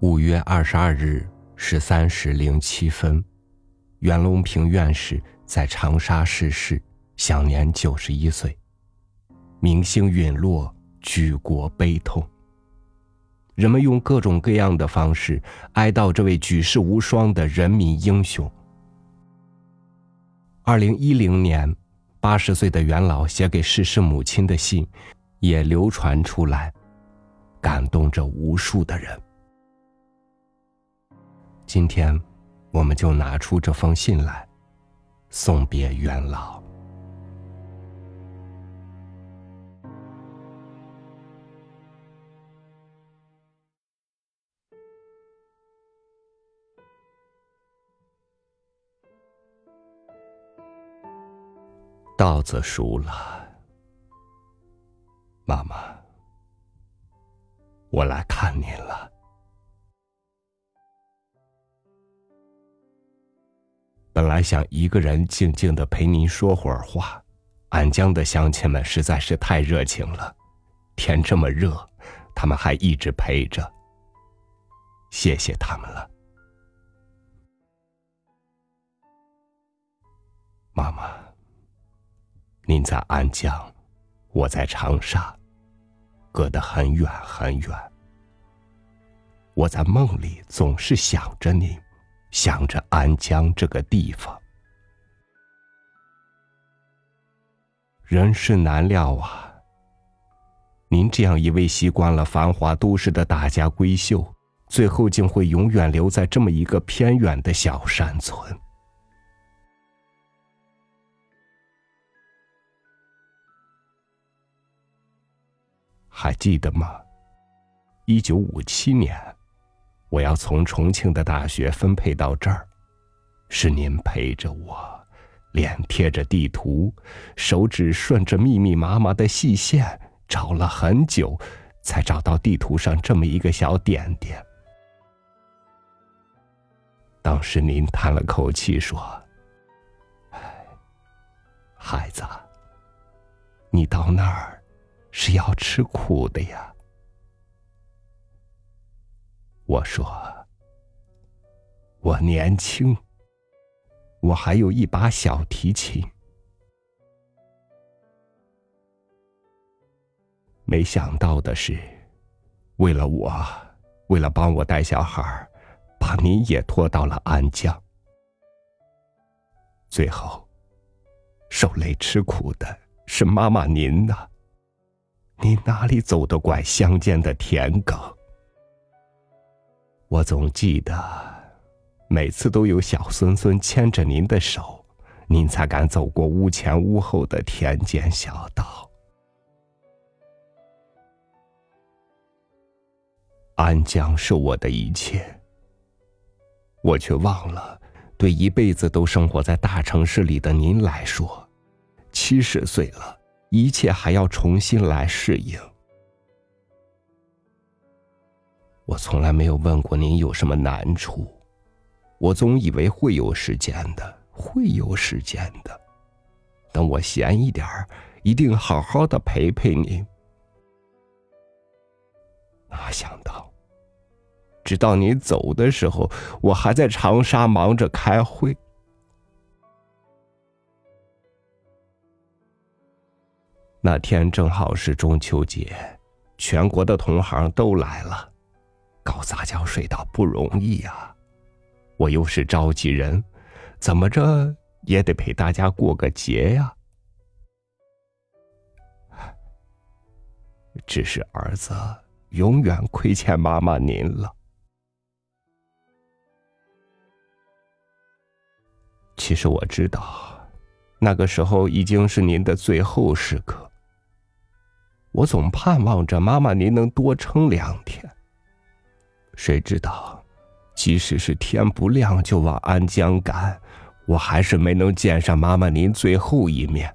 五月二十二日十三时零七分，袁隆平院士在长沙逝世，享年九十一岁。明星陨落，举国悲痛。人们用各种各样的方式哀悼这位举世无双的人民英雄。二零一零年，八十岁的袁老写给逝世母亲的信，也流传出来，感动着无数的人。今天，我们就拿出这封信来，送别元老。稻子熟了，妈妈，我来看您了。本来想一个人静静的陪您说会儿话，安江的乡亲们实在是太热情了，天这么热，他们还一直陪着。谢谢他们了，妈妈。您在安江，我在长沙，隔得很远很远。我在梦里总是想着您。想着安江这个地方，人世难料啊！您这样一位习惯了繁华都市的大家闺秀，最后竟会永远留在这么一个偏远的小山村。还记得吗？一九五七年。我要从重庆的大学分配到这儿，是您陪着我，脸贴着地图，手指顺着密密麻麻的细线找了很久，才找到地图上这么一个小点点。当时您叹了口气说：“哎，孩子，你到那儿是要吃苦的呀。”我说：“我年轻，我还有一把小提琴。没想到的是，为了我，为了帮我带小孩把您也拖到了安江。最后，受累吃苦的是妈妈您呐。您哪里走得惯乡间的田埂？”我总记得，每次都有小孙孙牵着您的手，您才敢走过屋前屋后的田间小道。安江是我的一切，我却忘了，对一辈子都生活在大城市里的您来说，七十岁了，一切还要重新来适应。我从来没有问过您有什么难处，我总以为会有时间的，会有时间的。等我闲一点儿，一定好好的陪陪您。哪想到，直到您走的时候，我还在长沙忙着开会。那天正好是中秋节，全国的同行都来了。搞杂交水稻不容易呀，我又是召集人，怎么着也得陪大家过个节呀。只是儿子永远亏欠妈妈您了。其实我知道，那个时候已经是您的最后时刻。我总盼望着妈妈您能多撑两天。谁知道，即使是天不亮就往安江赶，我还是没能见上妈妈您最后一面。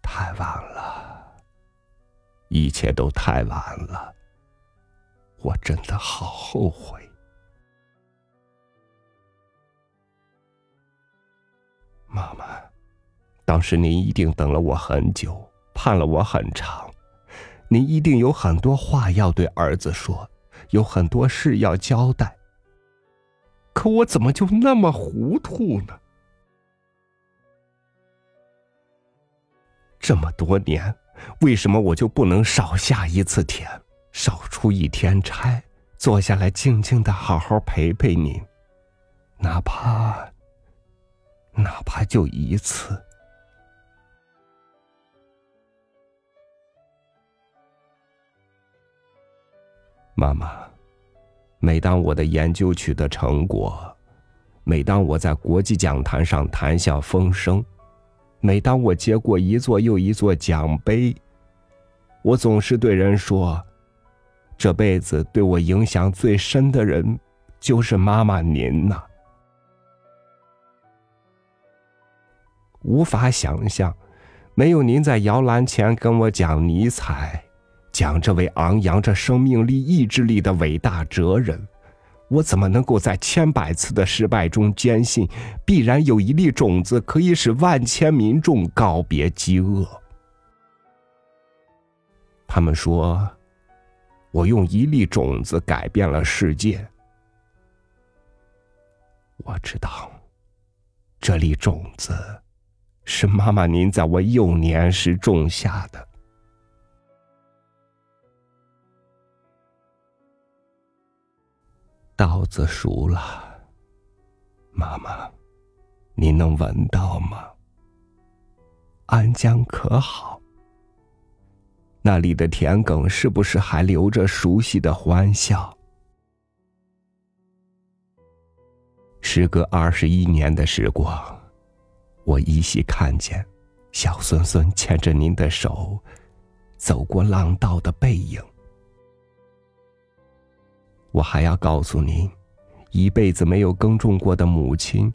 太晚了，一切都太晚了，我真的好后悔。妈妈，当时您一定等了我很久，盼了我很长。您一定有很多话要对儿子说，有很多事要交代。可我怎么就那么糊涂呢？这么多年，为什么我就不能少下一次田，少出一天差，坐下来静静的好好陪陪您，哪怕，哪怕就一次？妈妈，每当我的研究取得成果，每当我在国际讲坛上谈笑风生。每当我接过一座又一座奖杯，我总是对人说：“这辈子对我影响最深的人，就是妈妈您呐。”无法想象，没有您在摇篮前跟我讲尼采，讲这位昂扬着生命力、意志力的伟大哲人。我怎么能够在千百次的失败中坚信，必然有一粒种子可以使万千民众告别饥饿？他们说，我用一粒种子改变了世界。我知道，这粒种子是妈妈您在我幼年时种下的。稻子熟了，妈妈，你能闻到吗？安江可好？那里的田埂是不是还留着熟悉的欢笑？时隔二十一年的时光，我依稀看见小孙孙牵着您的手，走过浪道的背影。我还要告诉您，一辈子没有耕种过的母亲，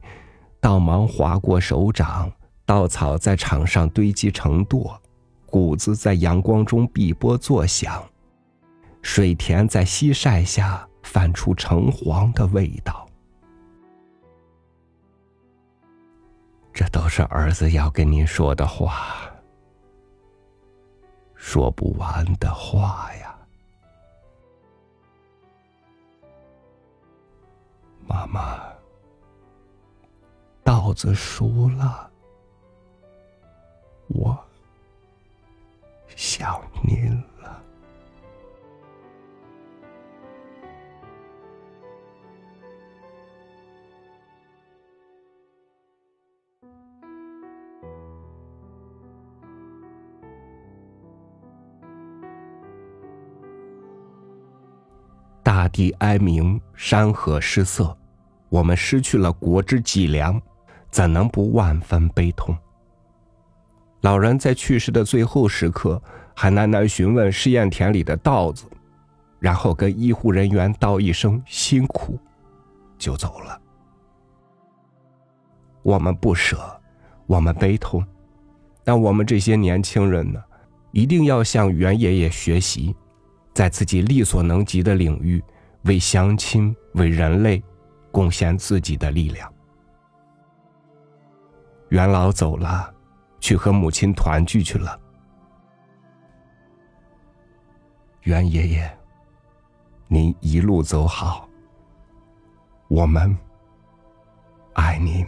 稻芒划过手掌，稻草在场上堆积成垛，谷子在阳光中碧波作响，水田在西晒下泛出橙黄的味道。这都是儿子要跟您说的话，说不完的话呀。妈妈，稻子熟了，我想您了。大地哀鸣，山河失色。我们失去了国之脊梁，怎能不万分悲痛？老人在去世的最后时刻，还喃喃询问试验田里的稻子，然后跟医护人员道一声辛苦，就走了。我们不舍，我们悲痛，但我们这些年轻人呢，一定要向袁爷爷学习，在自己力所能及的领域，为乡亲，为人类。贡献自己的力量。元老走了，去和母亲团聚去了。袁爷爷，您一路走好。我们爱您。